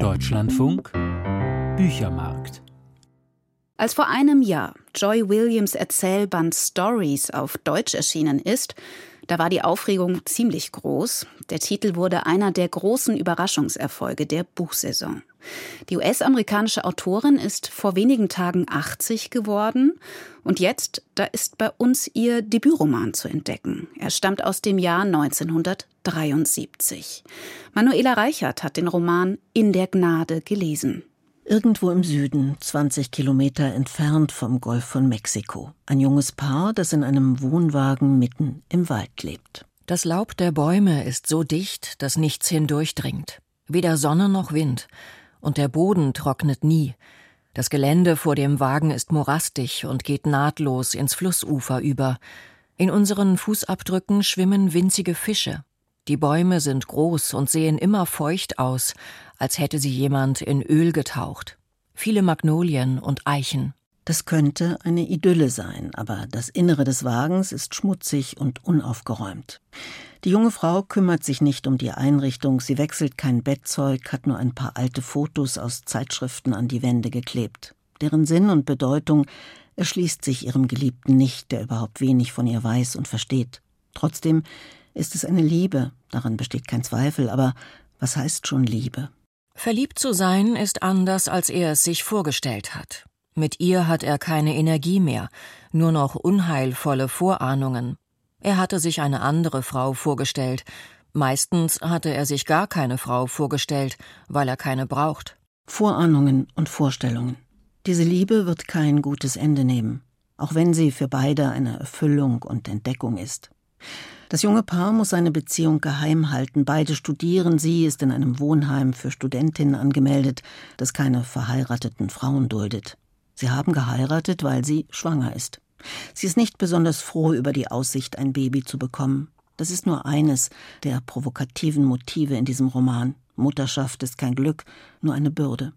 Deutschlandfunk Büchermarkt. Als vor einem Jahr Joy Williams Erzählband Stories auf Deutsch erschienen ist, da war die Aufregung ziemlich groß. Der Titel wurde einer der großen Überraschungserfolge der Buchsaison. Die US-amerikanische Autorin ist vor wenigen Tagen 80 geworden und jetzt, da ist bei uns ihr Debütroman zu entdecken. Er stammt aus dem Jahr 1973. Manuela Reichert hat den Roman In der Gnade gelesen. Irgendwo im Süden, 20 Kilometer entfernt vom Golf von Mexiko. Ein junges Paar, das in einem Wohnwagen mitten im Wald lebt. Das Laub der Bäume ist so dicht, dass nichts hindurchdringt. Weder Sonne noch Wind. Und der Boden trocknet nie. Das Gelände vor dem Wagen ist morastig und geht nahtlos ins Flussufer über. In unseren Fußabdrücken schwimmen winzige Fische. Die Bäume sind groß und sehen immer feucht aus, als hätte sie jemand in Öl getaucht. Viele Magnolien und Eichen. Das könnte eine Idylle sein, aber das Innere des Wagens ist schmutzig und unaufgeräumt. Die junge Frau kümmert sich nicht um die Einrichtung, sie wechselt kein Bettzeug, hat nur ein paar alte Fotos aus Zeitschriften an die Wände geklebt. Deren Sinn und Bedeutung erschließt sich ihrem Geliebten nicht, der überhaupt wenig von ihr weiß und versteht. Trotzdem ist es eine Liebe, daran besteht kein Zweifel, aber was heißt schon Liebe? Verliebt zu sein ist anders, als er es sich vorgestellt hat. Mit ihr hat er keine Energie mehr, nur noch unheilvolle Vorahnungen. Er hatte sich eine andere Frau vorgestellt. Meistens hatte er sich gar keine Frau vorgestellt, weil er keine braucht. Vorahnungen und Vorstellungen. Diese Liebe wird kein gutes Ende nehmen, auch wenn sie für beide eine Erfüllung und Entdeckung ist. Das junge Paar muss seine Beziehung geheim halten. Beide studieren. Sie ist in einem Wohnheim für Studentinnen angemeldet, das keine verheirateten Frauen duldet. Sie haben geheiratet, weil sie schwanger ist. Sie ist nicht besonders froh über die Aussicht, ein Baby zu bekommen. Das ist nur eines der provokativen Motive in diesem Roman. Mutterschaft ist kein Glück, nur eine Bürde.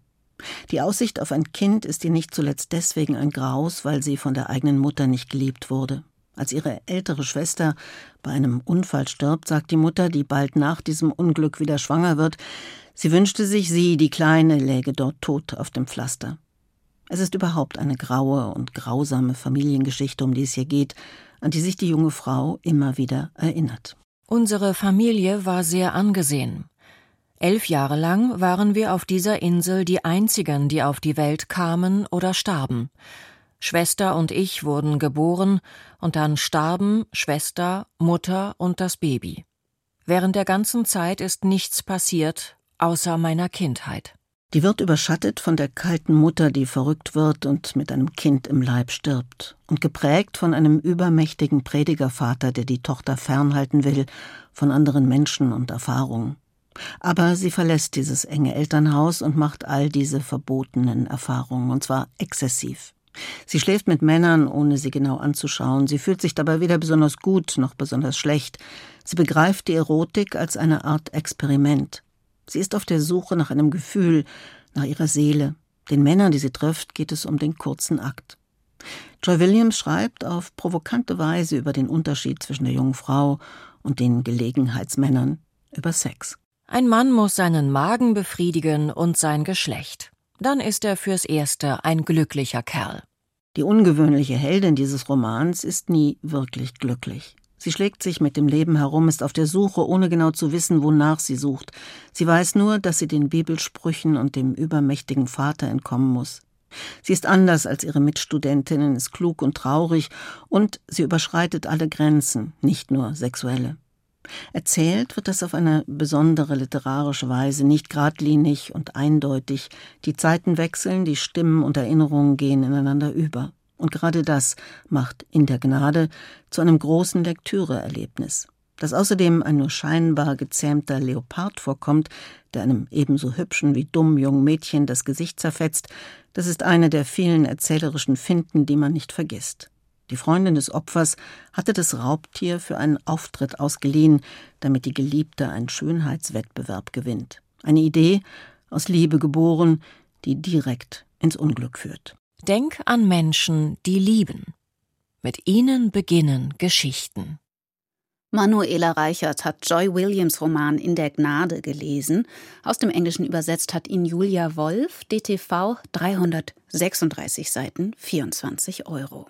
Die Aussicht auf ein Kind ist ihr nicht zuletzt deswegen ein Graus, weil sie von der eigenen Mutter nicht geliebt wurde. Als ihre ältere Schwester bei einem Unfall stirbt, sagt die Mutter, die bald nach diesem Unglück wieder schwanger wird, sie wünschte sich, sie, die Kleine, läge dort tot auf dem Pflaster. Es ist überhaupt eine graue und grausame Familiengeschichte, um die es hier geht, an die sich die junge Frau immer wieder erinnert. Unsere Familie war sehr angesehen. Elf Jahre lang waren wir auf dieser Insel die einzigen, die auf die Welt kamen oder starben. Schwester und ich wurden geboren, und dann starben Schwester, Mutter und das Baby. Während der ganzen Zeit ist nichts passiert, außer meiner Kindheit. Die wird überschattet von der kalten Mutter, die verrückt wird und mit einem Kind im Leib stirbt, und geprägt von einem übermächtigen Predigervater, der die Tochter fernhalten will von anderen Menschen und Erfahrungen. Aber sie verlässt dieses enge Elternhaus und macht all diese verbotenen Erfahrungen, und zwar exzessiv. Sie schläft mit Männern, ohne sie genau anzuschauen. Sie fühlt sich dabei weder besonders gut noch besonders schlecht. Sie begreift die Erotik als eine Art Experiment. Sie ist auf der Suche nach einem Gefühl, nach ihrer Seele. Den Männern, die sie trifft, geht es um den kurzen Akt. Joy Williams schreibt auf provokante Weise über den Unterschied zwischen der jungen Frau und den Gelegenheitsmännern, über Sex. Ein Mann muss seinen Magen befriedigen und sein Geschlecht dann ist er fürs Erste ein glücklicher Kerl. Die ungewöhnliche Heldin dieses Romans ist nie wirklich glücklich. Sie schlägt sich mit dem Leben herum, ist auf der Suche, ohne genau zu wissen, wonach sie sucht. Sie weiß nur, dass sie den Bibelsprüchen und dem übermächtigen Vater entkommen muss. Sie ist anders als ihre Mitstudentinnen, ist klug und traurig und sie überschreitet alle Grenzen, nicht nur sexuelle. Erzählt wird das auf eine besondere literarische Weise, nicht geradlinig und eindeutig. Die Zeiten wechseln, die Stimmen und Erinnerungen gehen ineinander über. Und gerade das macht In der Gnade zu einem großen Lektüreerlebnis. Dass außerdem ein nur scheinbar gezähmter Leopard vorkommt, der einem ebenso hübschen wie dummen jungen Mädchen das Gesicht zerfetzt, das ist eine der vielen erzählerischen Finden, die man nicht vergisst. Die Freundin des Opfers hatte das Raubtier für einen Auftritt ausgeliehen, damit die Geliebte einen Schönheitswettbewerb gewinnt. Eine Idee, aus Liebe geboren, die direkt ins Unglück führt. Denk an Menschen, die lieben. Mit ihnen beginnen Geschichten. Manuela Reichert hat Joy Williams Roman In der Gnade gelesen. Aus dem Englischen übersetzt hat ihn Julia Wolf, DTV 336 Seiten, 24 Euro.